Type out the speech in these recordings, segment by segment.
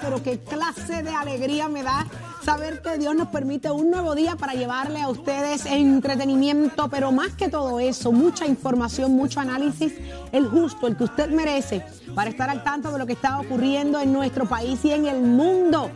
Pero qué clase de alegría me da saber que Dios nos permite un nuevo día para llevarle a ustedes entretenimiento, pero más que todo eso, mucha información, mucho análisis, el justo, el que usted merece, para estar al tanto de lo que está ocurriendo en nuestro país y en el mundo.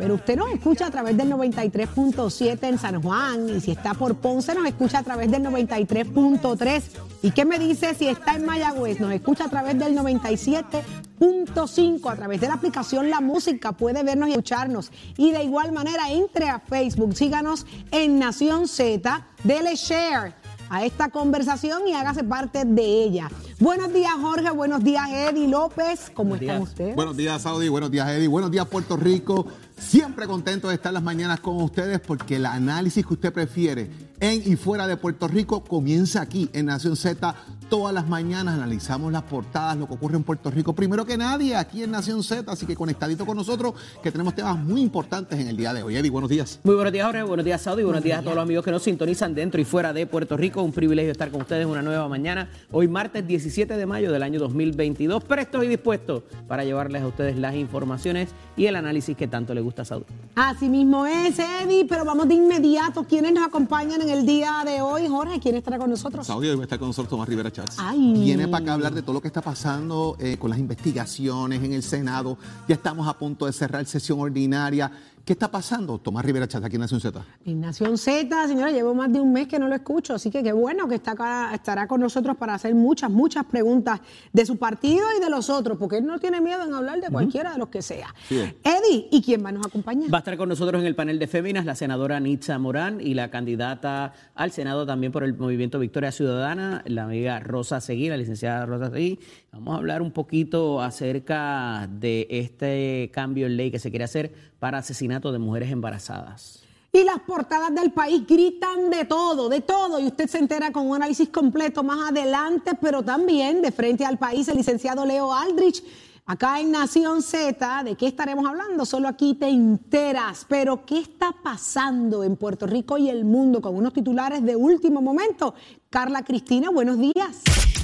Pero usted nos escucha a través del 93.7 en San Juan y si está por Ponce nos escucha a través del 93.3. ¿Y qué me dice si está en Mayagüez? Nos escucha a través del 97.5 a través de la aplicación La Música. Puede vernos y escucharnos. Y de igual manera entre a Facebook, síganos en Nación Z, dele share a esta conversación y hágase parte de ella. Buenos días Jorge, buenos días Eddie López, ¿cómo están ustedes? Buenos días, Saudi. Buenos días, Eddie. Buenos días, Puerto Rico. Siempre contento de estar las mañanas con ustedes porque el análisis que usted prefiere en y fuera de Puerto Rico comienza aquí en Nación Z. Todas las mañanas analizamos las portadas, lo que ocurre en Puerto Rico. Primero que nadie, aquí en Nación Z. Así que conectadito con nosotros, que tenemos temas muy importantes en el día de hoy. Eddie, buenos días. Muy buenos días, Jorge. Buenos días, Saudi. Buenos días a todos los amigos que nos sintonizan dentro y fuera de Puerto Rico. Un privilegio estar con ustedes una nueva mañana. Hoy, martes 17 de mayo del año 2022. Prestos y dispuestos para llevarles a ustedes las informaciones y el análisis que tanto le gusta a Saudi. Así mismo es, Eddie, pero vamos de inmediato. ¿Quiénes nos acompañan en el día de hoy, Jorge? ¿Quién estará con nosotros? Saudi, hoy va a estar con nosotros Tomás Rivera Chávez. Ay. Viene para acá a hablar de todo lo que está pasando eh, con las investigaciones en el Senado. Ya estamos a punto de cerrar sesión ordinaria. ¿Qué está pasando? Tomás Rivera Chávez, aquí en Nación Z. En Nación Z, señora, llevo más de un mes que no lo escucho, así que qué bueno que está acá, estará con nosotros para hacer muchas, muchas preguntas de su partido y de los otros, porque él no tiene miedo en hablar de cualquiera de los que sea. Sí. Eddie, ¿y quién más nos acompaña? Va a estar con nosotros en el panel de féminas la senadora Nitza Morán y la candidata al Senado también por el Movimiento Victoria Ciudadana, la amiga Rosa Seguí, la licenciada Rosa Seguí. Vamos a hablar un poquito acerca de este cambio en ley que se quiere hacer para asesinato de mujeres embarazadas. Y las portadas del país gritan de todo, de todo, y usted se entera con un análisis completo más adelante, pero también de frente al país, el licenciado Leo Aldrich. Acá en Nación Z, ¿de qué estaremos hablando? Solo aquí te enteras. Pero, ¿qué está pasando en Puerto Rico y el mundo con unos titulares de último momento? Carla Cristina, buenos días.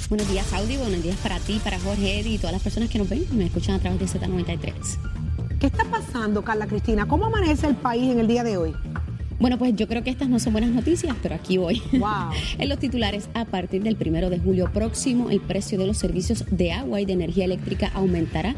Buenos días, Saudi. Buenos días para ti, para Jorge Eddy y todas las personas que nos ven y me escuchan a través de Z93. ¿Qué está pasando, Carla Cristina? ¿Cómo amanece el país en el día de hoy? Bueno, pues yo creo que estas no son buenas noticias, pero aquí voy. Wow. en los titulares, a partir del primero de julio próximo, el precio de los servicios de agua y de energía eléctrica aumentará.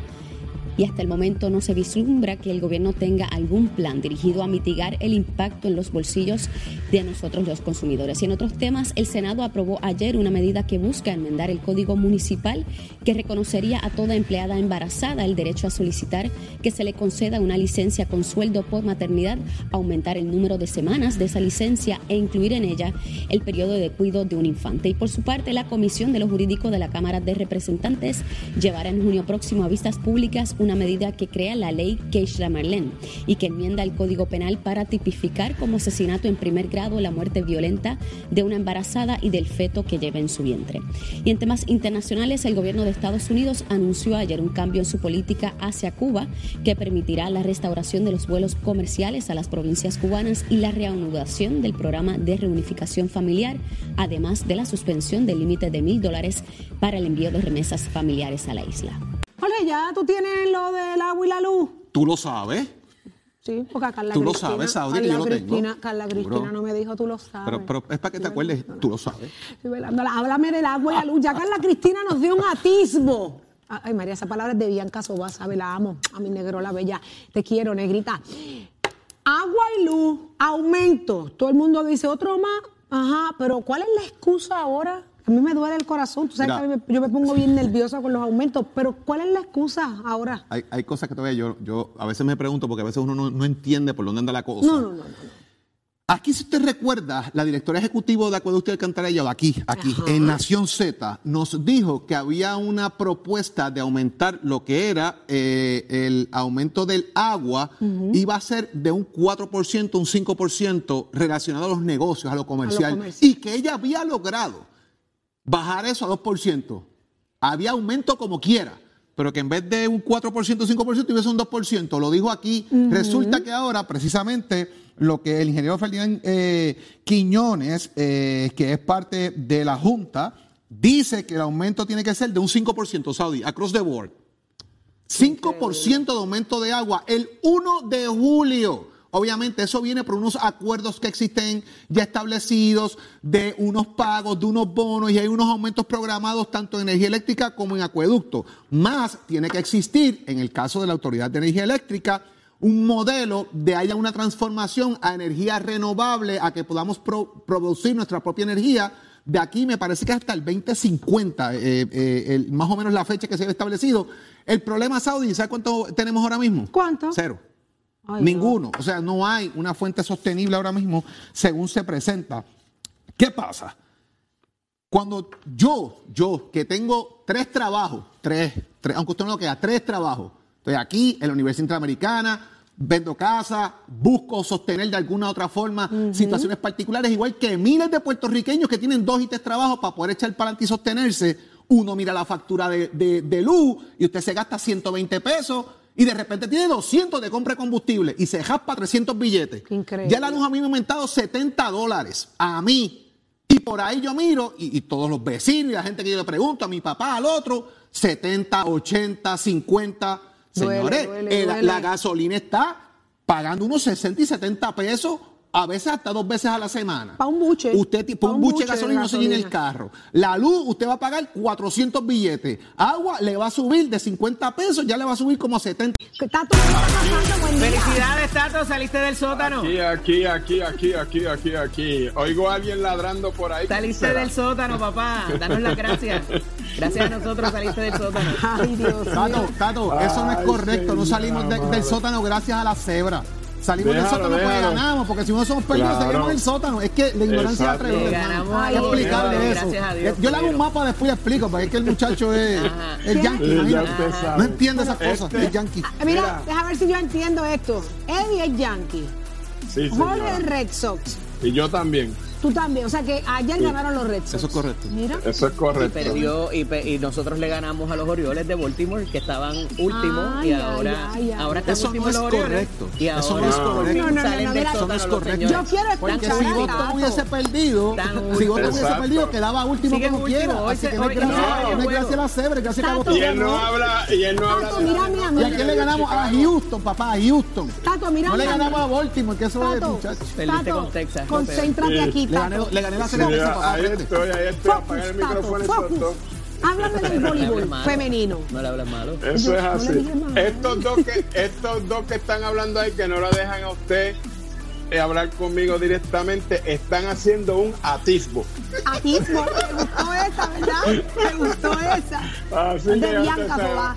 Y hasta el momento no se vislumbra que el gobierno tenga algún plan dirigido a mitigar el impacto en los bolsillos de nosotros los consumidores. Y en otros temas, el Senado aprobó ayer una medida que busca enmendar el Código Municipal que reconocería a toda empleada embarazada el derecho a solicitar que se le conceda una licencia con sueldo por maternidad, aumentar el número de semanas de esa licencia e incluir en ella el periodo de cuidado de un infante. Y por su parte, la Comisión de lo Jurídico de la Cámara de Representantes llevará en junio próximo a vistas públicas una medida que crea la ley Keishla Marlene y que enmienda el Código Penal para tipificar como asesinato en primer grado la muerte violenta de una embarazada y del feto que lleva en su vientre. Y en temas internacionales, el gobierno de Estados Unidos anunció ayer un cambio en su política hacia Cuba que permitirá la restauración de los vuelos comerciales a las provincias cubanas y la reanudación del programa de reunificación familiar, además de la suspensión del límite de mil dólares para el envío de remesas familiares a la isla. Jorge, ya tú tienes lo del agua y la luz. ¿Tú lo sabes? Sí, porque a Carla Tú lo Cristina, sabes, Saudi, que yo lo tengo. Cristina, Carla Cristina Seguro. no me dijo, tú lo sabes. Pero, pero es para que te acuerdes, tú lo sabes. Estoy velándola. Háblame del agua y la luz. Ya Carla Cristina nos dio un atisbo. Ay, María, esa palabra es de Bianca Soba, ¿sabe? La amo. A mi negro, la bella. Te quiero, negrita. Agua y luz, aumento. Todo el mundo dice otro más. Ajá, pero ¿cuál es la excusa ahora? A mí me duele el corazón. Tú sabes Mira. que a mí me- yo me pongo bien nerviosa con los aumentos. Pero ¿cuál es la excusa ahora? Hay, hay cosas que todavía yo, yo a veces me pregunto porque a veces uno no, no entiende por dónde anda la cosa. No, no, no, no. Aquí, si usted recuerda, la directora ejecutiva de Acueducto de Alcantarilla, aquí, aquí, en Nación Z, nos dijo que había una propuesta de aumentar lo que era eh, el aumento del agua, iba a ser de un 4%, un 5% relacionado a los negocios, a lo comercial, comercial. y que ella había logrado bajar eso a 2%. Había aumento como quiera, pero que en vez de un 4%, 5%, tuviese un 2%. Lo dijo aquí. Resulta que ahora, precisamente, lo que el ingeniero Ferdinand eh, Quiñones, eh, que es parte de la Junta, dice que el aumento tiene que ser de un 5%, Saudi, across the board. 5% de aumento de agua el 1 de julio. Obviamente eso viene por unos acuerdos que existen ya establecidos de unos pagos, de unos bonos y hay unos aumentos programados tanto en energía eléctrica como en acueducto. Más tiene que existir, en el caso de la Autoridad de Energía Eléctrica, un modelo de haya una transformación a energía renovable, a que podamos pro- producir nuestra propia energía. De aquí me parece que hasta el 2050, eh, eh, el- más o menos la fecha que se había establecido. El problema, Saudi, ¿sabe cuánto tenemos ahora mismo? ¿Cuánto? Cero. Ay, Ninguno. O sea, no hay una fuente sostenible ahora mismo según se presenta. ¿Qué pasa? Cuando yo, yo, que tengo tres trabajos, tres, tres, aunque usted no lo queda, tres trabajos, estoy aquí en la Universidad Interamericana, vendo casa, busco sostener de alguna otra forma situaciones particulares, igual que miles de puertorriqueños que tienen dos y tres trabajos para poder echar para adelante y sostenerse. Uno mira la factura de, de- de luz y usted se gasta 120 pesos y de repente tiene 200 de compra de combustible y se jaspa 300 billetes. Increíble. Ya la luz a mí me ha aumentado 70 dólares. A mí. Y por ahí yo miro, y, y todos los vecinos y la gente que yo le pregunto, a mi papá, al otro, 70, 80, 50. Duele, Señores, duele, eh, la- duele. la gasolina está pagando unos 60 y 70 pesos, a veces hasta dos veces a la semana. Pa' un buche. Usted, ti- pa' Pa' un un buche de buche de gasolina no se llena el gasolina. carro. La luz, usted va a pagar 400 billetes. Agua le va a subir de 50 pesos, ya le va a subir como a 70. ¿Qué Tato, ¿qué está pasando? Buen día. Felicidades, Tato, saliste del sótano. Aquí, aquí, aquí, aquí, aquí, aquí, aquí. Oigo a alguien ladrando por ahí. Saliste ¿Será? del sótano, papá. Danos las gracias. Gracias a nosotros saliste del sótano. Ay, Dios Tato, mío. Tato, eso no es correcto. No salimos de- del sótano gracias a la cebra. Salimos del Déjalo, sótano porque déjalo. ganamos, porque si no somos perdidos, Claro. seguimos en el sótano. Es que la ignorancia a Hay que explicarle eso. gracias a Dios, Yo le hago un mapa después y explico, porque es que el muchacho es, es yankee. Imagínate. No entiende esas cosas, Este- es yankee. Ah, Mira, deja ver si yo entiendo esto. Eddie es Yankee. Sí, Jorge es Red Sox. Y yo también. Tú también. O sea que ayer ganaron los Red Sox. Eso es correcto. Mira. Eso es Y correcto. perdió y, pe- y nosotros le ganamos a los Orioles de Baltimore que estaban últimos Ay, y ahora ay, ay. ahora están Eso no los Orioles. correcto. Y Eso ahora no es correcto. No, no, no, salen no, mira, eso no es correcto. Yo quiero Porque escuchar si a Boston hubiese perdido, si Boston hubiese perdido, quedaba último Sigue como último. quiera. Hoy Así se- que no es hoy- gracias, no, no es juego. gracias a la cebra, es gracias a Boston Y él no habla, y él no habla ¿Y a quién le ganamos? A Houston, papá, a Houston. Tato, mira No le ganamos a Baltimore, que eso es, Tato, muchacho. Perdiste Tato, concéntrate aquí, Le gané, le gané la de papá. ahí estoy, ahí estoy. Apaga el micrófono y. Háblame del voleibol femenino. No le hablas malo. Eso es así. Estos dos que, estos dos que están hablando ahí, que no lo dejan a usted eh, hablar conmigo directamente, están haciendo un atisbo. Atismo. Me gustó esa, ¿verdad? Me gustó esa. Así de Bianca.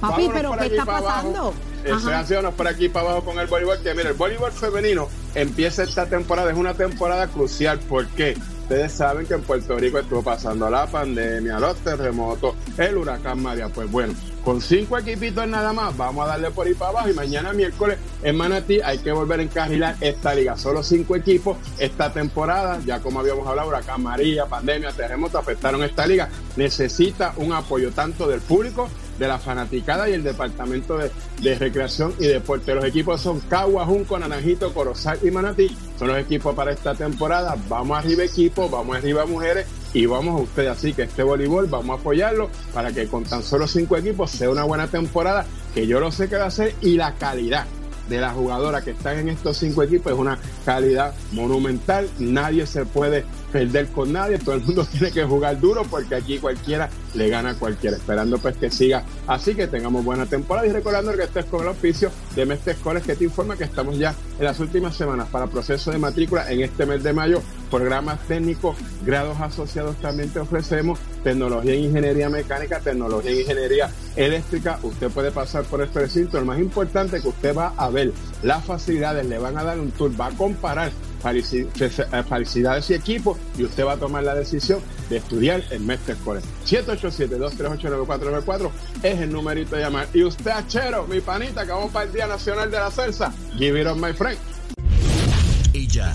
Papi, Vámonos pero ¿qué está abajo. Pasando? Eso Ajá. haciéndonos por aquí para abajo con el voleibol. Que mire, el voleibol femenino empieza esta temporada, es una temporada crucial. ¿Por qué? Ustedes saben que en Puerto Rico estuvo pasando la pandemia, los terremotos, el huracán María. Pues bueno, con cinco equipitos nada más, vamos a darle por ahí para abajo. Y mañana miércoles en Manatí hay que volver a encarrilar esta liga. Solo cinco equipos esta temporada. Ya como habíamos hablado, huracán María, pandemia, terremotos afectaron esta liga. Necesita un apoyo tanto del público de la fanaticada y el departamento de, recreación y deporte. Los equipos son Cagua, Junco, Naranjito, Corozal y Manatí. Son los equipos para esta temporada. Vamos arriba equipos, vamos arriba mujeres y vamos a ustedes. Así que este voleibol vamos a apoyarlo para que con tan solo cinco equipos sea una buena temporada, que yo lo sé que va a ser, y la calidad de las jugadoras que están en estos cinco equipos es una calidad monumental. Nadie se puede perder con nadie. Todo el mundo tiene que jugar duro porque aquí cualquiera le gana a cualquiera. Esperando pues que siga así, que tengamos buena temporada y recordando que estés con el auspicio de Mestre Escoles que te informa que estamos ya en las últimas semanas para proceso de matrícula en este mes de mayo. Programas técnicos, grados asociados también te ofrecemos. Tecnología en ingeniería mecánica, tecnología en ingeniería eléctrica. Usted puede pasar por este recinto. Lo más importante es que usted va a ver las facilidades, le van a dar un tour, va a comparar felicidades y equipo y usted va a tomar la decisión de estudiar en Mestre College. 787-238-9494 es el numerito de llamar. Y usted, Achero, mi panita, que vamos para el Día Nacional de la Salsa, give it on my friend. Ella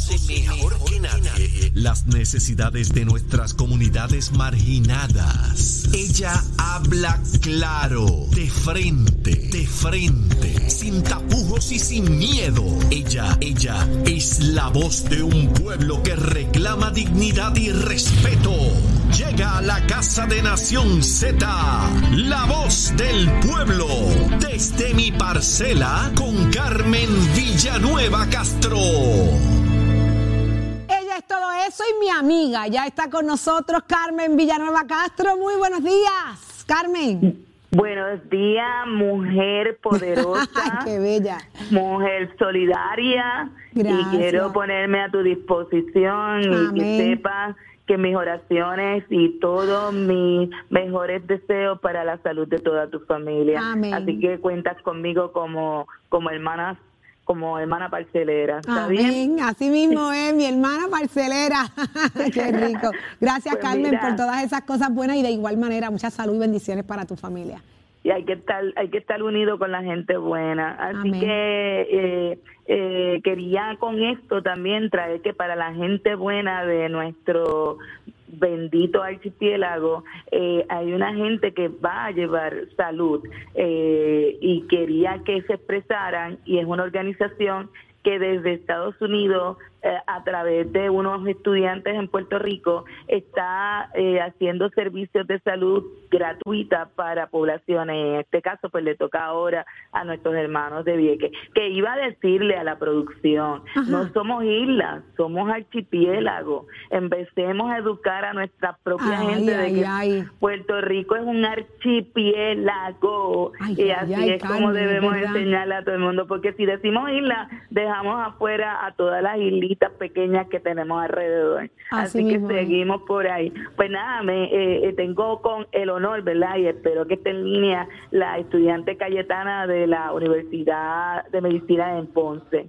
conoce mejor que nadie las necesidades de nuestras comunidades marginadas. Ella habla claro, de frente, de frente, sin tapujos y sin miedo. Ella, ella es la voz de un pueblo que reclama dignidad y respeto. Llega a la Casa de Nación Z, la voz del pueblo, desde mi parcela con Carmen Villanueva Castro. Eso y mi amiga. Ya está con nosotros Carmen Villanueva Castro. Muy buenos días, Carmen. Buenos días, mujer poderosa. ¡Qué bella! Mujer solidaria. Y quiero ponerme a tu disposición y que sepas que mis oraciones y todos mis mejores deseos para la salud de toda tu familia. Así que cuentas conmigo como, como hermana como hermana parcelera. Amén. Así mismo es, mi hermana parcelera. Qué rico. Gracias, pues Carmen, por todas esas cosas buenas y de igual manera, mucha salud y bendiciones para tu familia y hay que estar hay que estar unido con la gente buena así que eh, eh, quería con esto también traer que para la gente buena de nuestro bendito archipiélago eh, hay una gente que va a llevar salud y quería que se expresaran y es una organización que desde Estados Unidos eh, a través de unos estudiantes en Puerto Rico, está eh, haciendo servicios de salud gratuita para poblaciones. En este caso, pues le toca ahora a nuestros hermanos de Vieques, que iba a decirle a la producción, no somos islas, somos archipiélago. Empecemos a educar a nuestra propia gente de que Puerto Rico es un archipiélago. y así es como debemos enseñarle a todo el mundo, porque si decimos isla, dejamos afuera a todas las islas pequeñas que tenemos alrededor. Así, que seguimos por ahí. Pues nada, me eh, eh, tengo con el honor, ¿verdad? Y espero que esté en línea la estudiante Cayetana de la Universidad de Medicina en Ponce.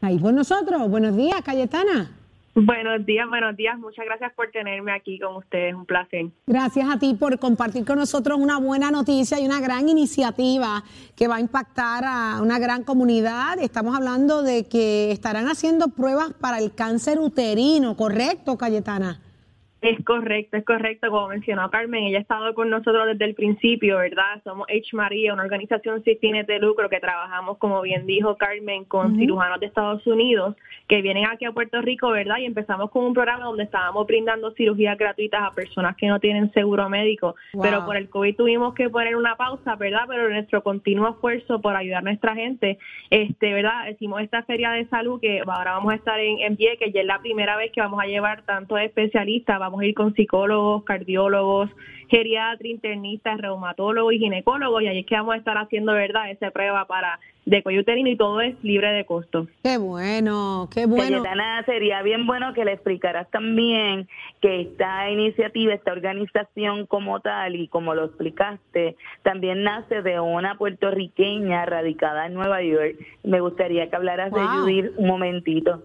Ahí con nosotros. Buenos días, Cayetana. Buenos días, buenos días. Muchas gracias por tenerme aquí con ustedes. Un placer. Gracias a ti por compartir con nosotros una buena noticia y una gran iniciativa que va a impactar a una gran comunidad. Estamos hablando de que estarán haciendo pruebas para el cáncer uterino, ¿correcto, Cayetana? Es correcto, es correcto, como mencionó Carmen, ella ha estado con nosotros desde el principio, ¿verdad? Somos H. María, una organización sin fines de lucro que trabajamos, como bien dijo Carmen, con cirujanos de Estados Unidos que vienen aquí a Puerto Rico, ¿verdad? Y empezamos con un programa donde estábamos brindando cirugías gratuitas a personas que no tienen seguro médico, pero por el COVID tuvimos que poner una pausa, ¿verdad? Pero nuestro continuo esfuerzo por ayudar a nuestra gente, este, ¿verdad? Hicimos esta feria de salud que ahora vamos a estar en, en que ya es la primera vez que vamos a llevar tantos especialistas, vamos a ir con psicólogos, cardiólogos, geriatras, internistas, reumatólogos y ginecólogos y ahí es que vamos a estar haciendo, ¿verdad?, esa prueba para de cuello uterino y todo es libre de costo. Qué bueno, qué bueno. sería bien bueno que le explicaras también que esta iniciativa, esta organización como tal y como lo explicaste, también nace de una puertorriqueña radicada en Nueva York. Me gustaría que hablaras de Judith un momentito.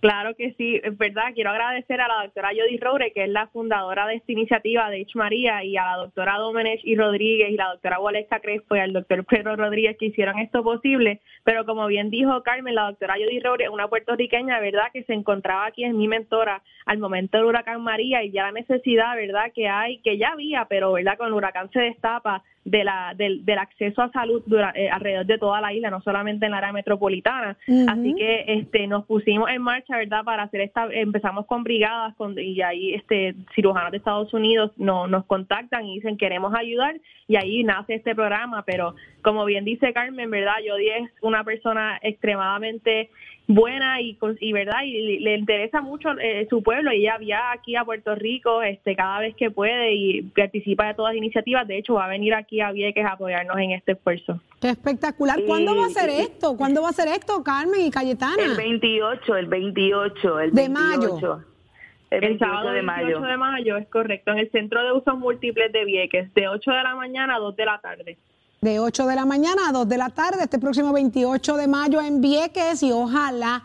Claro que sí, es verdad. Quiero agradecer a la doctora Jody Roure, que es la fundadora de esta iniciativa de H. María, y a la doctora Domenech y Rodríguez, y la doctora Waleska Crespo, y al doctor Pedro Rodríguez, que hicieron esto posible. Pero como bien dijo Carmen, la doctora Jody Roure es una puertorriqueña, ¿verdad?, que se encontraba aquí, es mi mentora al momento del huracán María, y ya la necesidad, ¿verdad?, que hay, que ya había, pero, ¿verdad?, con el huracán se destapa de la, del, del acceso a salud eh, alrededor de toda la isla, no solamente en la área metropolitana. Así que este nos pusimos en marcha, ¿verdad? Para hacer esta, empezamos con brigadas con, y ahí este cirujanos de Estados Unidos no, nos contactan y dicen queremos ayudar y ahí nace este programa, pero como bien dice Carmen, ¿verdad? Yo es una persona extremadamente buena y, y verdad y le interesa mucho eh, su pueblo. Y ella viaja aquí a Puerto Rico este cada vez que puede y participa de todas las iniciativas. De hecho va a venir aquí a Vieques a apoyarnos en este esfuerzo. Qué espectacular. ¿cuándo va a ser esto? ¿cuándo va a ser esto Carmen y Cayetana? el 28 el 28 el 28 de mayo. el, sábado de mayo. de mayo es correcto, en el Centro de Usos Múltiples de Vieques, de 8 de la mañana a 2 de la tarde de 8 de la mañana a 2 de la tarde, este próximo 28 de mayo en Vieques y ojalá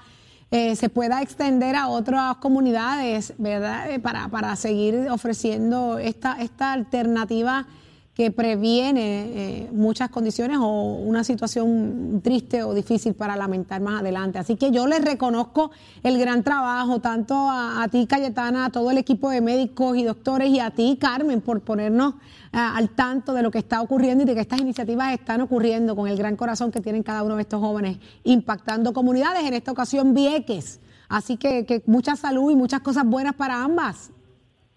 eh, se pueda extender a otras comunidades, ¿verdad? Eh, para, para seguir ofreciendo esta, esta alternativa que previene eh, muchas condiciones o una situación triste o difícil para lamentar más adelante. Así que yo les reconozco el gran trabajo, tanto a, ti, Cayetana, a todo el equipo de médicos y doctores y a ti, Carmen, por ponernos al tanto de lo que está ocurriendo y de que estas iniciativas están ocurriendo con el gran corazón que tienen cada uno de estos jóvenes, impactando comunidades, en esta ocasión Vieques. Así que, que mucha salud y muchas cosas buenas para ambas.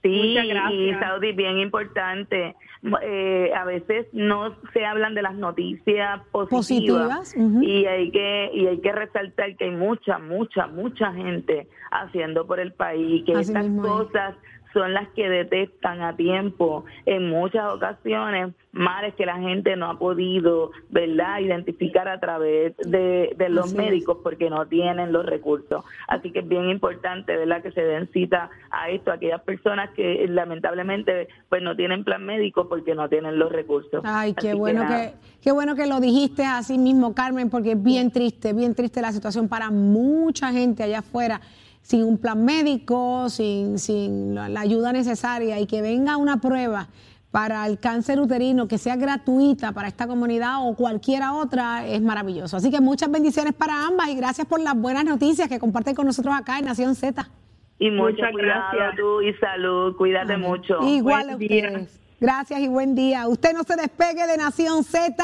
Sí, y Saudi, bien importante eh, a veces no se hablan de las noticias positivas, y hay que y hay que resaltar que hay mucha mucha mucha gente haciendo por el país que estas cosas son las que detectan a tiempo en muchas ocasiones males que la gente no ha podido, ¿verdad?, identificar a través de, los médicos porque no tienen los recursos. Así que es bien importante, ¿verdad?, que se den cita a esto, a aquellas personas que lamentablemente pues no tienen plan médico porque no tienen los recursos. Ay, qué bueno que, qué bueno que lo dijiste así mismo, Carmen, porque es bien triste, bien triste la situación para mucha gente allá afuera sin un plan médico, sin, sin la ayuda necesaria y que venga una prueba para el cáncer uterino que sea gratuita para esta comunidad o cualquiera otra es maravilloso. Así que muchas bendiciones para ambas y gracias por las buenas noticias que comparten con nosotros acá en Nación Z. Y muchas gracias tú y salud, cuídate mucho. Igual a ustedes. Gracias y buen día. Usted no se despegue de Nación Z,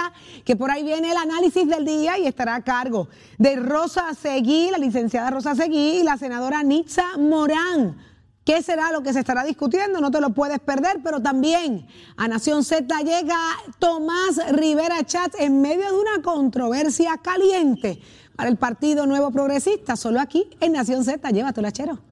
que por ahí viene el análisis del día y estará a cargo de Rosa Seguí, la licenciada Rosa Seguí y la senadora Nitza Morán. ¿Qué será lo que se estará discutiendo? No te lo puedes perder, pero también a Nación Z llega Tomás Rivera Chat en medio de una controversia caliente para el Partido Nuevo Progresista, solo aquí en Nación Z. Llévatelo, chero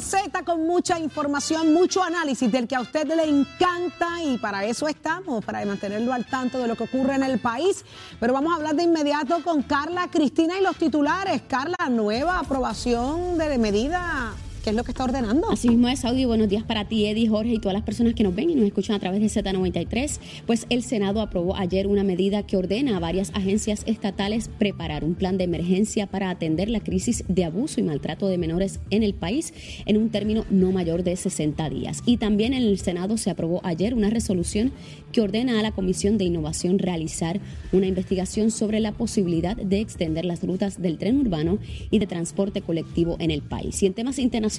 Z con mucha información, mucho análisis del que a usted le encanta y para eso estamos, para mantenerlo al tanto de lo que ocurre en el país. Pero vamos a hablar de inmediato con Carla Cristina y los titulares. Carla, nueva aprobación de medida ¿Qué es lo que está ordenando? Así mismo es, Saudi. Buenos días para ti, Eddie, Jorge y todas las personas que nos ven y nos escuchan a través de Z93. Pues el Senado aprobó ayer una medida que ordena a varias agencias estatales preparar un plan de emergencia para atender la crisis de abuso y maltrato de menores en el país en un término no mayor de 60 días. Y también en el Senado se aprobó ayer una resolución que ordena a la Comisión de Innovación realizar una investigación sobre la posibilidad de extender las rutas del tren urbano y de transporte colectivo en el país. Y en temas internacionales,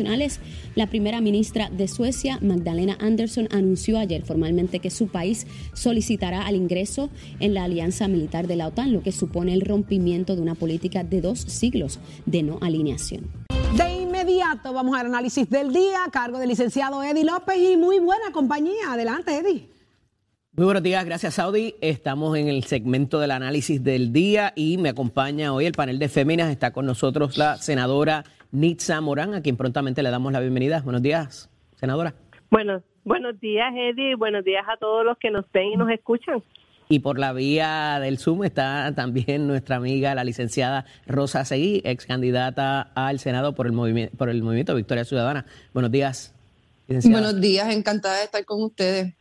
la primera ministra de Suecia, Magdalena Andersson, anunció ayer formalmente que su país solicitará al ingreso en la alianza militar de la OTAN, lo que supone el rompimiento de una política de dos siglos de no alineación. De inmediato vamos al análisis del día a cargo del licenciado Eddie López y muy buena compañía. Adelante, Eddie. Muy buenos días, gracias Saudi. Estamos en el segmento del análisis del día y me acompaña hoy el panel de féminas. Está con nosotros la senadora Nitza Morán, a quien prontamente le damos la bienvenida. Buenos días, senadora. Bueno, buenos días, Eddie. Buenos días a todos los que nos ven y nos escuchan. Y por la vía del Zoom está también nuestra amiga, la licenciada Rosa Seguí, ex candidata al Senado por el, movimiento, por el Movimiento Victoria Ciudadana. Buenos días, licenciada. Buenos días, encantada de estar con ustedes.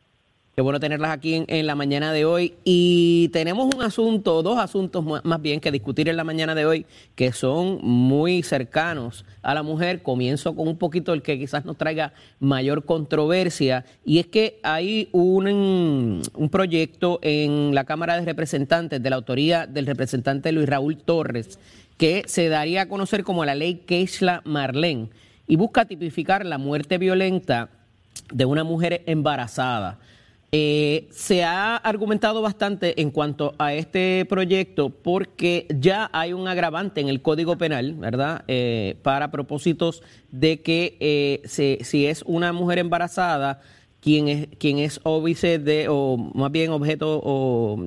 Qué bueno tenerlas aquí en, la mañana de hoy. Y tenemos un asunto, dos asuntos más bien que discutir en la mañana de hoy, que son muy cercanos a la mujer. Comienzo con un poquito el que quizás nos traiga mayor controversia. Y es que hay un, proyecto en la Cámara de Representantes de la autoría del representante Luis Raúl Torres, que se daría a conocer como la ley Keishla Marlén y busca tipificar la muerte violenta de una mujer embarazada. Eh, se ha argumentado bastante en cuanto a este proyecto porque ya hay un agravante en el Código Penal, ¿verdad? Eh, para propósitos de que eh, si es una mujer embarazada, quien es, quien es óbice de, o más bien objeto o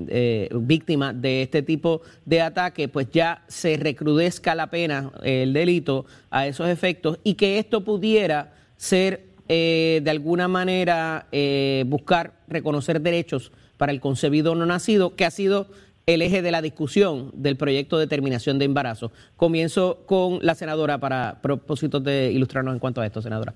víctima de este tipo de ataque, pues ya se recrudezca la pena, el delito, a esos efectos y que esto pudiera ser eh, de alguna manera eh, buscar reconocer derechos para el concebido no nacido, que ha sido el eje de la discusión del proyecto de terminación de embarazo. Comienzo con la senadora para propósitos de ilustrarnos en cuanto a esto, senadora.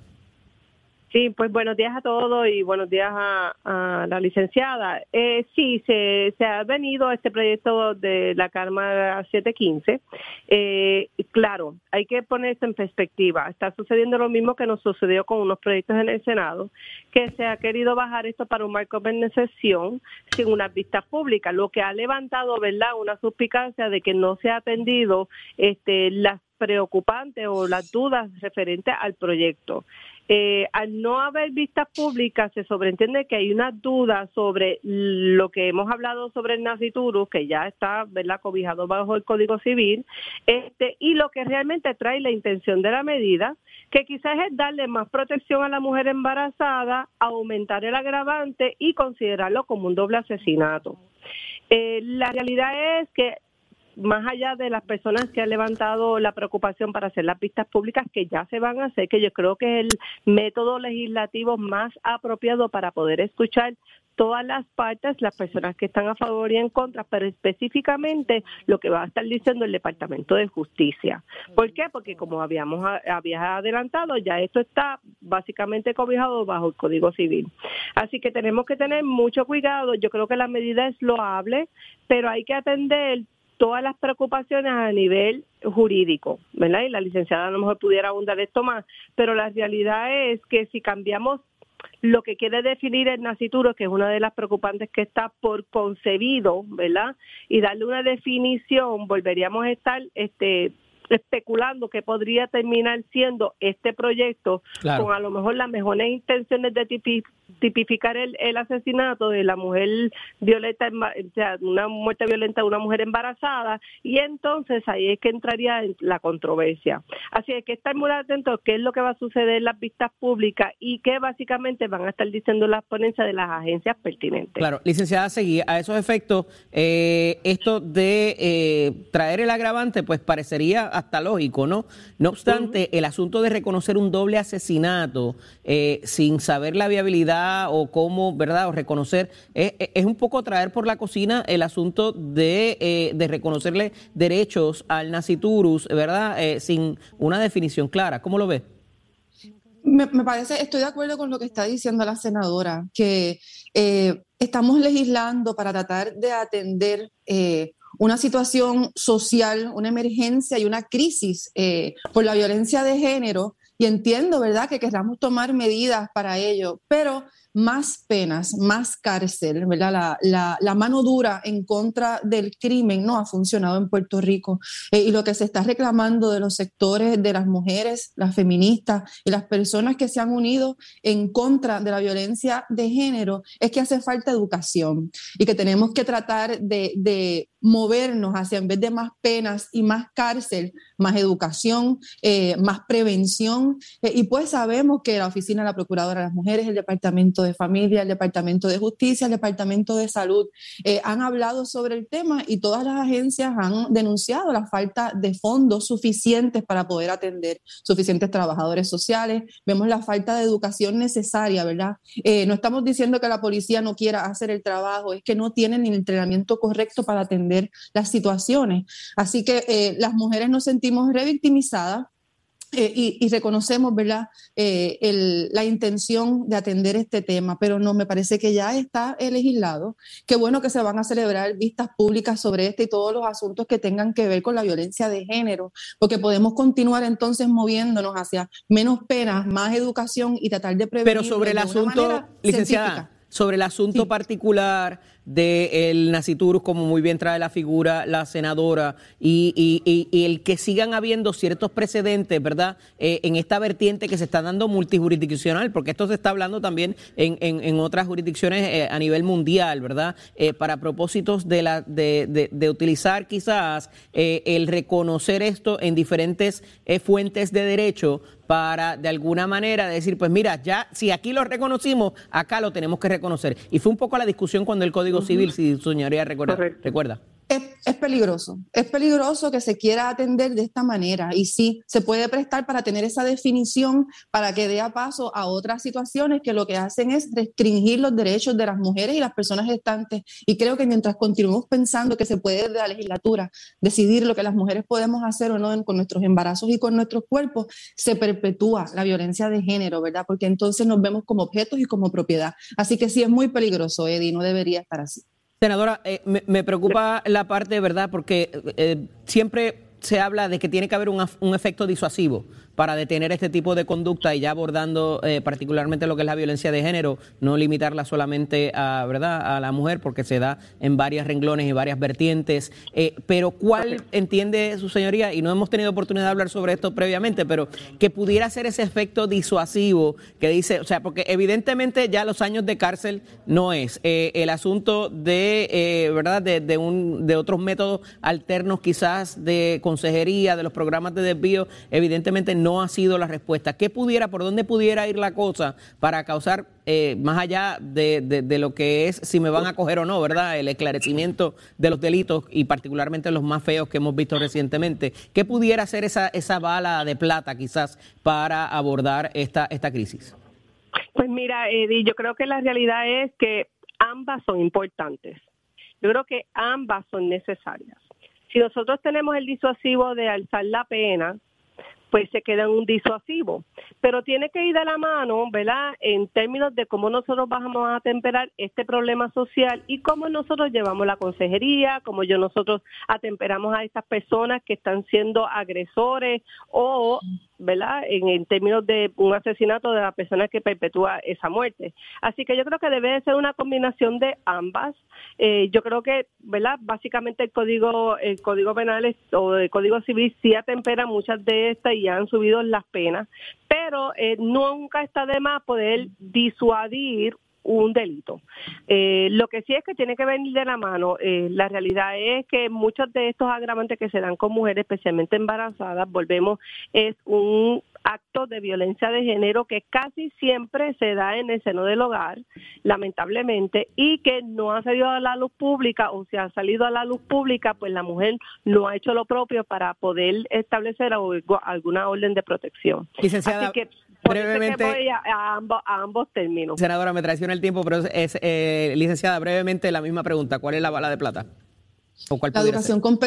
Sí, pues buenos días a todos y buenos días a, la licenciada. Eh, sí, se, ha venido este proyecto de la Karma 715. Eh, claro, hay que ponerse en perspectiva. Está sucediendo lo mismo que nos sucedió con unos proyectos en el Senado, que se ha querido bajar esto para un marco de sesión sin una vista pública, lo que ha levantado, ¿verdad?, una suspicacia de que no se ha atendido este, las preocupantes o las dudas referentes al proyecto. Eh, al no haber vistas públicas, se sobreentiende que hay una duda sobre lo que hemos hablado sobre el naciturus, que ya está ¿verdad? cobijado bajo el Código Civil, este, y lo que realmente trae la intención de la medida, que quizás es darle más protección a la mujer embarazada, aumentar el agravante y considerarlo como un doble asesinato. Eh, la realidad es que más allá de las personas que han levantado la preocupación para hacer las pistas públicas que ya se van a hacer, que yo creo que es el método legislativo más apropiado para poder escuchar todas las partes, las personas que están a favor y en contra, pero específicamente lo que va a estar diciendo el Departamento de Justicia. ¿Por qué? Porque como habíamos había adelantado, ya esto está básicamente cobijado bajo el Código Civil. Así que tenemos que tener mucho cuidado. Yo creo que la medida es loable, pero hay que atender todas las preocupaciones a nivel jurídico, ¿verdad? Y la licenciada a lo mejor pudiera abundar esto más, pero la realidad es que si cambiamos lo que quiere definir el nacituro, que es una de las preocupantes que está por concebido, ¿verdad? Y darle una definición, volveríamos a estar este especulando que podría terminar siendo este proyecto con a lo mejor las mejores intenciones de tipificar el, el asesinato de la mujer violenta, o sea, una muerte violenta de una mujer embarazada, y entonces ahí es que entraría la controversia. Así es que estar muy atentos qué es lo que va a suceder en las vistas públicas y qué básicamente van a estar diciendo las ponencias de las agencias pertinentes. Claro, licenciada Seguí, a esos efectos, eh, esto de eh, traer el agravante, pues parecería hasta lógico, ¿no? No obstante, el asunto de reconocer un doble asesinato eh, sin saber la viabilidad o cómo, ¿verdad? O reconocer, es un poco traer por la cocina el asunto de, eh, de reconocerle derechos al naciturus, ¿verdad? Eh, sin una definición clara. ¿Cómo lo ves? Me, parece, estoy de acuerdo con lo que está diciendo la senadora, que estamos legislando para tratar de atender una situación social, una emergencia y una crisis eh, por la violencia de género. Y entiendo, ¿verdad?, que queramos tomar medidas para ello, pero más penas, más cárcel, ¿verdad? La, mano dura en contra del crimen no ha funcionado en Puerto Rico. Eh, y lo que se está reclamando de los sectores de las mujeres, las feministas y las personas que se han unido en contra de la violencia de género es que hace falta educación y que tenemos que tratar de, movernos hacia, en vez de más penas y más cárcel, más educación, eh, más prevención. Eh, y pues sabemos que la Oficina de la Procuradora de las Mujeres, el Departamento de Familia, el Departamento de Justicia, el Departamento de Salud eh, han hablado sobre el tema y todas las agencias han denunciado la falta de fondos suficientes para poder atender suficientes trabajadores sociales. Vemos la falta de educación necesaria, ¿verdad? no estamos diciendo que la policía no quiera hacer el trabajo, es que no tienen el entrenamiento correcto para atender las situaciones. Así que eh, las mujeres nos sentimos revictimizadas. Eh, y, reconocemos ¿verdad? Eh, la intención de atender este tema, pero no, me parece que ya está legislado. Qué bueno que se van a celebrar vistas públicas sobre este y todos los asuntos que tengan que ver con la violencia de género, porque podemos continuar entonces moviéndonos hacia menos penas, más educación y tratar de prevenir. Pero sobre el asunto, licenciada, sobre el asunto particular del Naciturus, como muy bien trae la figura la senadora, y, el que sigan habiendo ciertos precedentes, ¿verdad?, eh, en esta vertiente que se está dando multijurisdiccional, porque esto se está hablando también en, otras jurisdicciones eh, a nivel mundial, ¿verdad?, eh, para propósitos de, la, de, de, utilizar quizás el reconocer esto en diferentes fuentes de derecho para de alguna manera decir, pues mira, ya si aquí lo reconocimos, acá lo tenemos que reconocer. Y fue un poco la discusión cuando el Código Civil, si su señoría recuerda. recuerda. Es, peligroso, es peligroso que se quiera atender de esta manera y sí, se puede prestar para tener esa definición para que dé paso a otras situaciones que lo que hacen es restringir los derechos de las mujeres y las personas gestantes. Y creo que mientras continuemos pensando que se puede de la legislatura decidir lo que las mujeres podemos hacer o no con nuestros embarazos y con nuestros cuerpos, se perpetúa la violencia de género, ¿verdad? Porque entonces nos vemos como objetos y como propiedad. Así que sí es muy peligroso, Eddie, no debería estar así. Senadora, eh, me, preocupa la parte, ¿verdad? Porque eh, siempre se habla de que tiene que haber un efecto disuasivo para detener este tipo de conducta y ya abordando eh, particularmente lo que es la violencia de género, no limitarla solamente a, ¿verdad? a la mujer, porque se da en varias renglones y varias vertientes. Eh, pero ¿cuál entiende su señoría? Y no hemos tenido oportunidad de hablar sobre esto previamente, pero que pudiera ser ese efecto disuasivo que dice, o sea, porque evidentemente ya los años de cárcel no es. Eh, el asunto de, ¿verdad? De, de, un, de otros métodos alternos quizás de consejería, de los programas de desvío, evidentemente no no ha sido la respuesta. ¿Qué pudiera, por dónde pudiera ir la cosa para causar, eh, más allá de, lo que es si me van a coger o no, ¿verdad? El esclarecimiento de los delitos y particularmente los más feos que hemos visto recientemente. ¿Qué pudiera ser esa, esa bala de plata quizás para abordar esta, esta crisis? Pues mira, Eddie, yo creo que la realidad es que ambas son importantes. Yo creo que ambas son necesarias. Si nosotros tenemos el disuasivo de alzar la pena, pues se queda en un disuasivo. Pero tiene que ir de la mano, ¿verdad? En términos de cómo nosotros vamos a atemperar este problema social y cómo nosotros llevamos la consejería, cómo yo nosotros atemperamos a estas personas que están siendo agresores o ¿verdad? En, términos de un asesinato de la persona que perpetúa esa muerte. Así que yo creo que debe ser una combinación de ambas. Eh, yo creo que, ¿verdad? Básicamente el código, el código penal o el código civil sí atempera muchas de estas y han subido las penas, pero eh, nunca está de más poder disuadir un delito. Eh, lo que sí es que tiene que venir de la mano. Eh, la realidad es que muchos de estos agravantes que se dan con mujeres, especialmente embarazadas, volvemos, es un acto de violencia de género que casi siempre se da en el seno del hogar, lamentablemente, y que no ha salido a la luz pública o si ha salido a la luz pública, pues la mujer no ha hecho lo propio para poder establecer alguna orden de protección. Licenciada, que, brevemente. a, ambos, términos. Senadora, me traiciona el tiempo, pero es, eh, licenciada, brevemente la misma pregunta. ¿Cuál es la bala de plata? ¿O cuál la educación con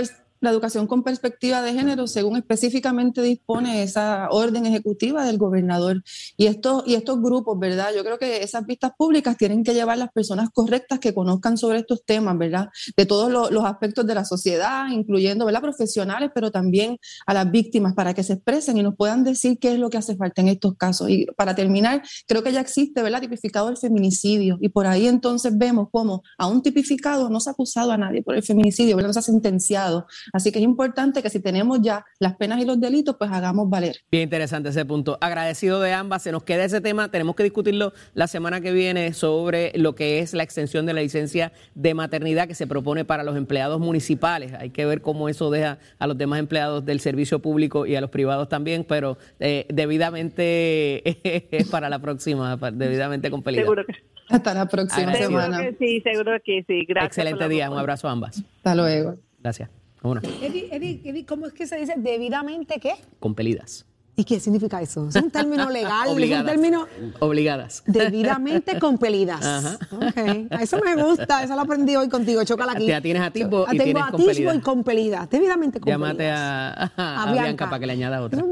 la educación con perspectiva de género, según específicamente dispone esa orden ejecutiva del gobernador. Y estos, y estos grupos, ¿verdad? Yo creo que esas vistas públicas tienen que llevar las personas correctas que conozcan sobre estos temas, ¿verdad? De todos los, aspectos de la sociedad, incluyendo, ¿verdad? Profesionales, pero también a las víctimas, para que se expresen y nos puedan decir qué es lo que hace falta en estos casos. Y para terminar, creo que ya existe, ¿verdad? Tipificado el feminicidio. Y por ahí entonces vemos cómo a un tipificado no se ha acusado a nadie por el feminicidio, ¿verdad? No se ha sentenciado Así que es importante que si tenemos ya las penas y los delitos, pues hagamos valer. Bien interesante ese punto. Agradecido de ambas. Se nos queda ese tema. Tenemos que discutirlo la semana que viene sobre lo que es la extensión de la licencia de maternidad que se propone para los empleados municipales. Hay que ver cómo eso deja a los demás empleados del servicio público y a los privados también, pero eh, debidamente es para la próxima, debidamente compelida. Seguro que Hasta la próxima semana. Seguro que sí, seguro que sí. Gracias. Excelente día. Un abrazo a ambas. Hasta luego. Gracias. Eddie, ¿cómo es que se dice debidamente qué? Compelidas. ¿Y qué significa eso? Es un término legal, Obligadas. es un término... Obligadas. Debidamente compelidas. Ajá. Okay. Eso me gusta, eso lo aprendí hoy contigo, chócala aquí. Te tienes atisbo y Tengo tienes atisbo y compelidas, debidamente compelidas. Llámate a, a, Bianca. para que le añada otra.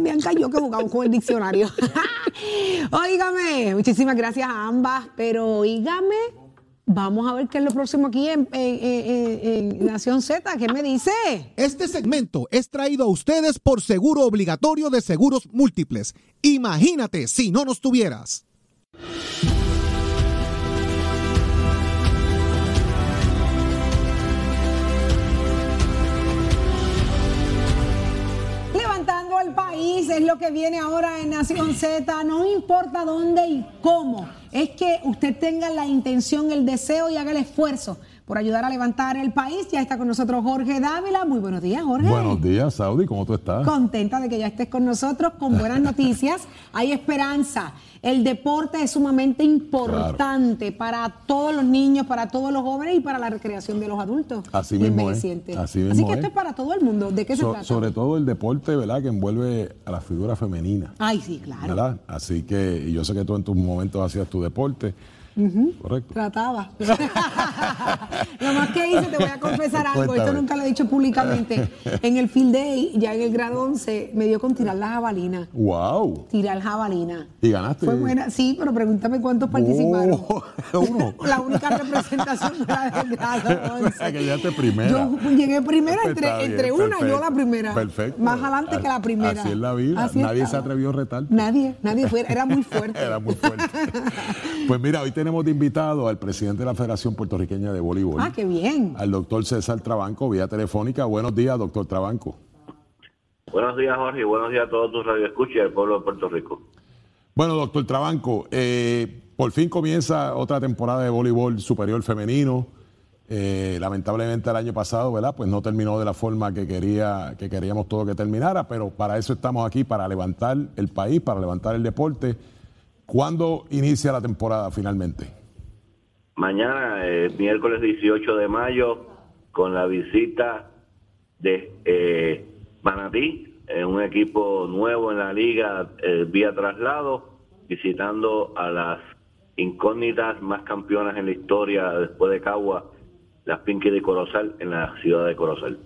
Bianca yo que jugamos con el diccionario. Óigame, muchísimas gracias a ambas, pero oígame Vamos a ver qué es lo próximo aquí en, Nación Z. ¿Qué me dice? Este segmento es traído a ustedes por Seguro Obligatorio de Seguros Múltiples. Imagínate si no nos tuvieras. Levantando al país es lo que viene ahora en Nación Z. No importa dónde y cómo es que usted tenga la intención, el deseo y haga el esfuerzo por ayudar a levantar el país. Ya está con nosotros Jorge Dávila. Muy buenos días, Jorge. Buenos días, Saudi. ¿Cómo tú estás? Contenta de que ya estés con nosotros con buenas noticias. Hay esperanza. El deporte es sumamente importante para todos los niños, para todos los jóvenes y para la recreación de los adultos. Así mismo es. Así, mismo que esto es para todo el mundo. ¿De qué se trata? Sobre todo el deporte, ¿verdad? Que envuelve a la figura femenina. Ay, sí, claro. ¿Verdad? Así que, yo sé que tú en tus momentos hacías tu deporte. Correcto. Trataba. lo más que hice, te voy a confesar algo, esto nunca lo he dicho públicamente. En el field day, ya en el grado 11, me dio con tirar la jabalina. ¡Wow! Tirar jabalina. ¿Y ganaste? Fue buena, sí, pero pregúntame cuántos participaron. Uno. la única representación fue del grado 11. que llegaste primera. Yo llegué primera entre, entre una, yo la primera. Perfecto. Más adelante que la primera. Así es la vida. nadie se atrevió a retar. Nadie, nadie fue, era muy fuerte. era muy fuerte. pues mira, hoy te tenemos de invitado al presidente de la Federación Puertorriqueña de Voleibol. Ah, qué bien. Al doctor César Trabanco, vía telefónica. Buenos días, doctor Trabanco. Buenos días, Jorge, y buenos días a todos tus radioescuchas del pueblo de Puerto Rico. Bueno, doctor Trabanco, eh, por fin comienza otra temporada de voleibol superior femenino. Eh, lamentablemente el año pasado, ¿verdad? Pues no terminó de la forma que quería, que queríamos todo que terminara, pero para eso estamos aquí, para levantar el país, para levantar el deporte ¿Cuándo inicia la temporada finalmente? Mañana, eh, miércoles 18 de mayo, con la visita de eh, Manatí, un equipo nuevo en la liga eh, vía traslado, visitando a las incógnitas más campeonas en la historia después de Cagua, las Pinky de Corozal, en la ciudad de Corozal.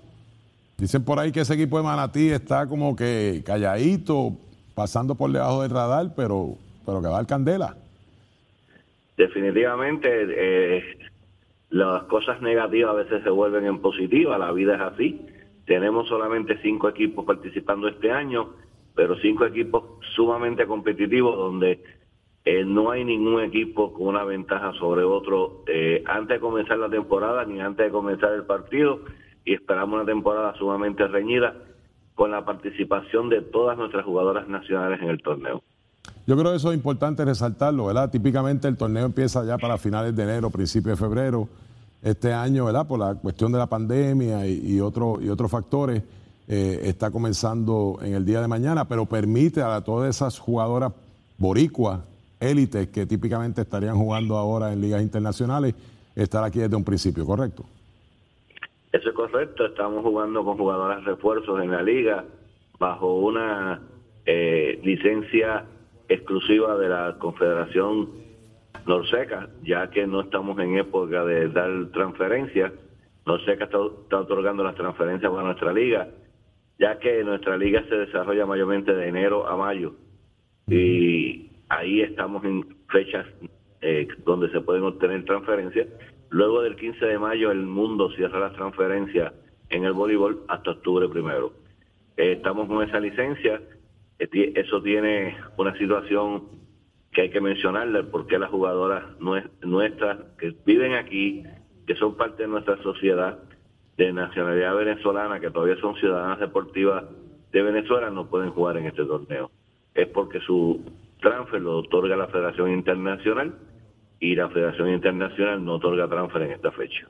Dicen por ahí que ese equipo de Manatí está como que calladito, pasando por debajo del radar, pero pero que va al candela. Definitivamente, eh, las cosas negativas a veces se vuelven en positivas, la vida es así. Tenemos solamente cinco equipos participando este año, pero cinco equipos sumamente competitivos donde eh, no hay ningún equipo con una ventaja sobre otro eh, antes de comenzar la temporada ni antes de comenzar el partido y esperamos una temporada sumamente reñida con la participación de todas nuestras jugadoras nacionales en el torneo. Yo creo que eso es importante resaltarlo, ¿verdad? Típicamente el torneo empieza ya para finales de enero, principios de febrero. Este año, ¿verdad? Por la cuestión de la pandemia y, y, y otros factores, eh, está comenzando en el día de mañana, pero permite a todas esas jugadoras boricuas, élites, que típicamente estarían jugando ahora en ligas internacionales, estar aquí desde un principio, ¿correcto? Eso es correcto. Estamos jugando con jugadoras refuerzos en la liga bajo una eh, licencia exclusiva de la Confederación Norseca, ya que no estamos en época de dar transferencias. Norseca está, otorgando las transferencias para nuestra liga, ya que nuestra liga se desarrolla mayormente de enero a mayo. Y ahí estamos en fechas eh, donde se pueden obtener transferencias. Luego del 15 de mayo el mundo cierra las transferencias en el voleibol hasta octubre primero. Eh, estamos con esa licencia eso tiene una situación que hay que mencionarle, porque las jugadoras nuestras que viven aquí, que son parte de nuestra sociedad de nacionalidad venezolana, que todavía son ciudadanas deportivas de Venezuela, no pueden jugar en este torneo. Es porque su transfer lo otorga la Federación Internacional y la Federación Internacional no otorga transfer en esta fecha.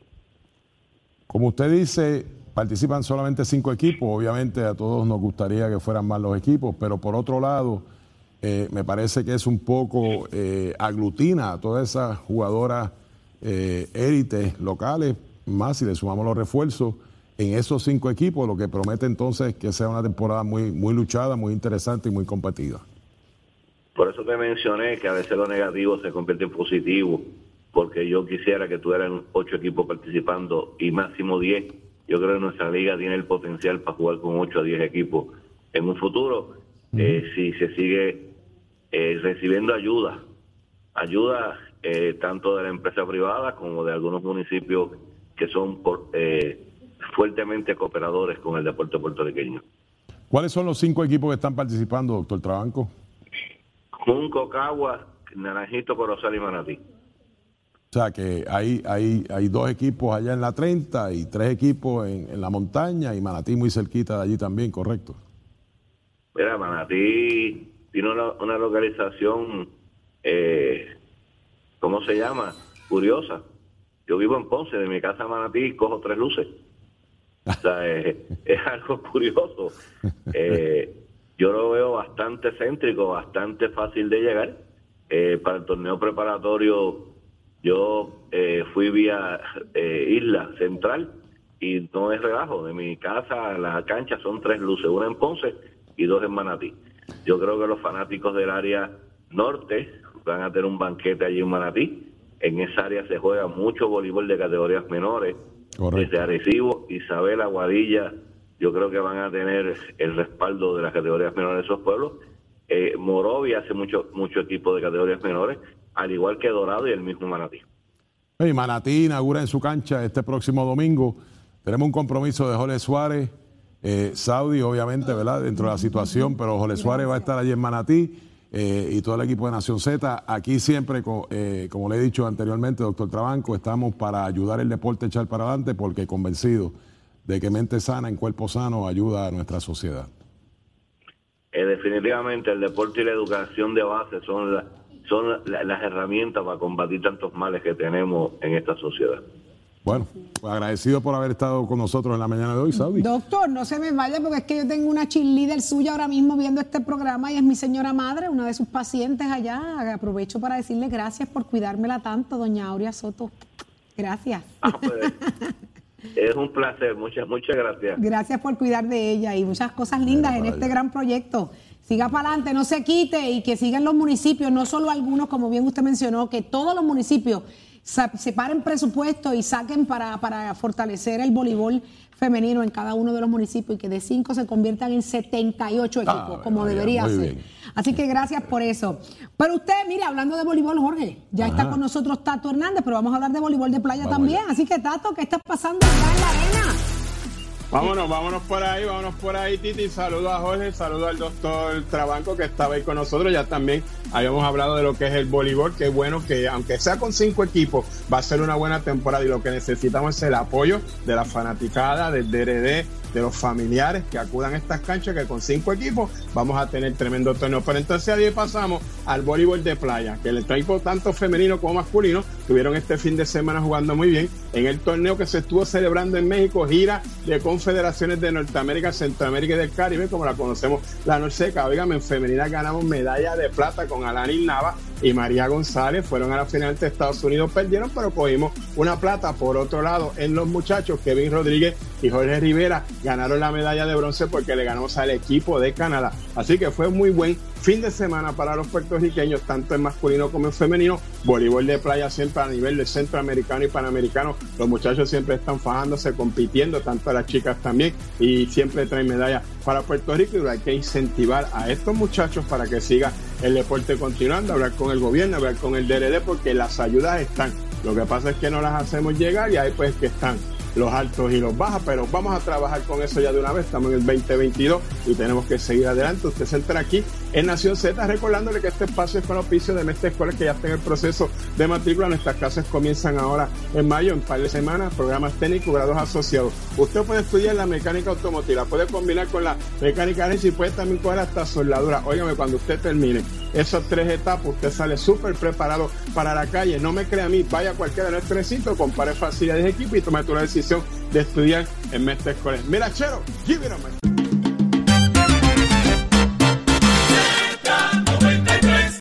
Como usted dice, participan solamente cinco equipos, obviamente a todos nos gustaría que fueran más los equipos, pero por otro lado, eh, me parece que es un poco eh, aglutina a todas esas jugadoras eh, élites locales, más si le sumamos los refuerzos en esos cinco equipos, lo que promete entonces que sea una temporada muy, muy luchada, muy interesante y muy competida. Por eso te mencioné que a veces lo negativo se convierte en positivo, porque yo quisiera que tuvieran ocho equipos participando y máximo diez yo creo que nuestra liga tiene el potencial para jugar con 8 a 10 equipos en un futuro eh, si se sigue eh, recibiendo ayuda, ayuda eh, tanto de la empresa privada como de algunos municipios que son fuertemente cooperadores con el deporte puertorriqueño. ¿Cuáles son los cinco equipos que están participando, doctor Trabanco? Junco, Cagua, Naranjito, Corozal y Manatí. O sea que hay, hay, hay dos equipos allá en la 30 y tres equipos en, la montaña y Manatí muy cerquita de allí también, ¿correcto? Mira, Manatí tiene una, localización, eh, ¿cómo se llama? Curiosa. Yo vivo en Ponce, de mi casa a Manatí cojo tres luces. O sea, es, algo curioso. Eh, yo lo veo bastante céntrico, bastante fácil de llegar Eh, para el torneo preparatorio yo eh, fui vía eh, Isla Central y no es relajo. De mi casa a la cancha son tres luces, una en Ponce y dos en Manatí. Yo creo que los fanáticos del área norte van a tener un banquete allí en Manatí. En esa área se juega mucho voleibol de categorías menores. Desde Arecibo, Isabel, Aguadilla, yo creo que van a tener el respaldo de las categorías menores de esos pueblos. Eh, Morovia hace mucho, mucho equipo de categorías menores, al igual que Dorado y el mismo Manatí. Y Manatí inaugura en su cancha este próximo domingo. Tenemos un compromiso de Jorge Suárez, eh, Saudi, obviamente, ¿verdad? Dentro de la situación, pero Jorge Suárez va a estar allí en Manatí. Eh, y todo el equipo de Nación Z. Aquí siempre, eh, como le he dicho anteriormente, doctor Trabanco, estamos para ayudar el deporte a echar para adelante porque convencido de que mente sana en cuerpo sano ayuda a nuestra sociedad. Definitivamente el deporte y la educación de base son, son las herramientas para combatir tantos males que tenemos en esta sociedad. Bueno, pues agradecido por haber estado con nosotros en la mañana de hoy, Saudi. Doctor, no se me vaya porque es que yo tengo una cheerleader suya ahora mismo viendo este programa y es mi señora madre, una de sus pacientes allá. Aprovecho para decirle gracias por cuidármela tanto, doña Aurea Soto. Gracias. Ah, pues, es un placer, muchas, muchas gracias. Gracias por cuidar de ella y muchas cosas lindas en este gran proyecto. Siga para adelante, no se quite y que sigan los municipios, no solo algunos, como bien usted mencionó, que todos los municipios separen presupuesto y saquen para, para fortalecer el voleibol femenino en cada uno de los municipios y que de cinco se conviertan en 78 ah, equipos, como debería ser. Así que gracias por eso. Pero usted, mire, hablando de voleibol, Jorge, ya está con nosotros Tato Hernández, pero vamos a hablar de voleibol de playa también. Así que, Tato, ¿qué está pasando acá en la arena? Vámonos, vámonos por ahí, vámonos por ahí, Titi. Saludo a Jorge, saludo al doctor Trabanco que estaba ahí con nosotros. Ya también habíamos hablado de lo que es el voleibol, que bueno que aunque sea con cinco equipos, va a ser una buena temporada y lo que necesitamos es el apoyo de la fanaticada, del DRD, de los familiares que acudan a estas canchas, que con cinco equipos vamos a tener tremendo torneo. Pero entonces ahí pasamos al voleibol de playa, que el equipo tanto femenino como masculino tuvieron este fin de semana jugando muy bien en el torneo que se estuvo celebrando en México, gira de confederaciones de Norteamérica, Centroamérica y del Caribe, como la conocemos la Norseca. Oigan, en femenina ganamos medalla de plata con Alanis Nava y María González. Fueron a la final de Estados Unidos, perdieron, pero cogimos una plata. Por otro lado, en los muchachos, Kevin Rodríguez y Jorge Rivera ganaron la medalla de bronce porque le ganamos al equipo de Canadá. Así que fue muy buen fin de semana para los puertorriqueños, tanto en masculino como en femenino. Voleibol de playa siempre a nivel de centroamericano y panamericano. Los muchachos siempre están fajándose, compitiendo, tanto las chicas también, y siempre traen medallas para Puerto Rico. Y hay que incentivar a estos muchachos para que siga el deporte continuando, hablar con el gobierno, hablar con el DRD, porque las ayudas están. Lo que pasa es que no las hacemos llegar y ahí pues que están los altos y los bajos, pero vamos a trabajar con eso ya de una vez. Estamos en el 2022 y tenemos que seguir adelante. Usted se entra aquí en Nación Z, recordándole que este espacio es con oficio de Mestre Escuela que ya está en el proceso de matrícula. Nuestras clases comienzan ahora en mayo, en par de semanas, programas técnicos, grados asociados. Usted puede estudiar la mecánica automotiva, puede combinar con la mecánica y puede también coger hasta soldadura. Óigame, cuando usted termine esas tres etapas, usted sale súper preparado para la calle. No me crea a mí, vaya a cualquiera de nuestros recintos, compare facilidades de equipo y tome tu decisión de estudiar en Mestre Escolar. Mira, Chero, give it a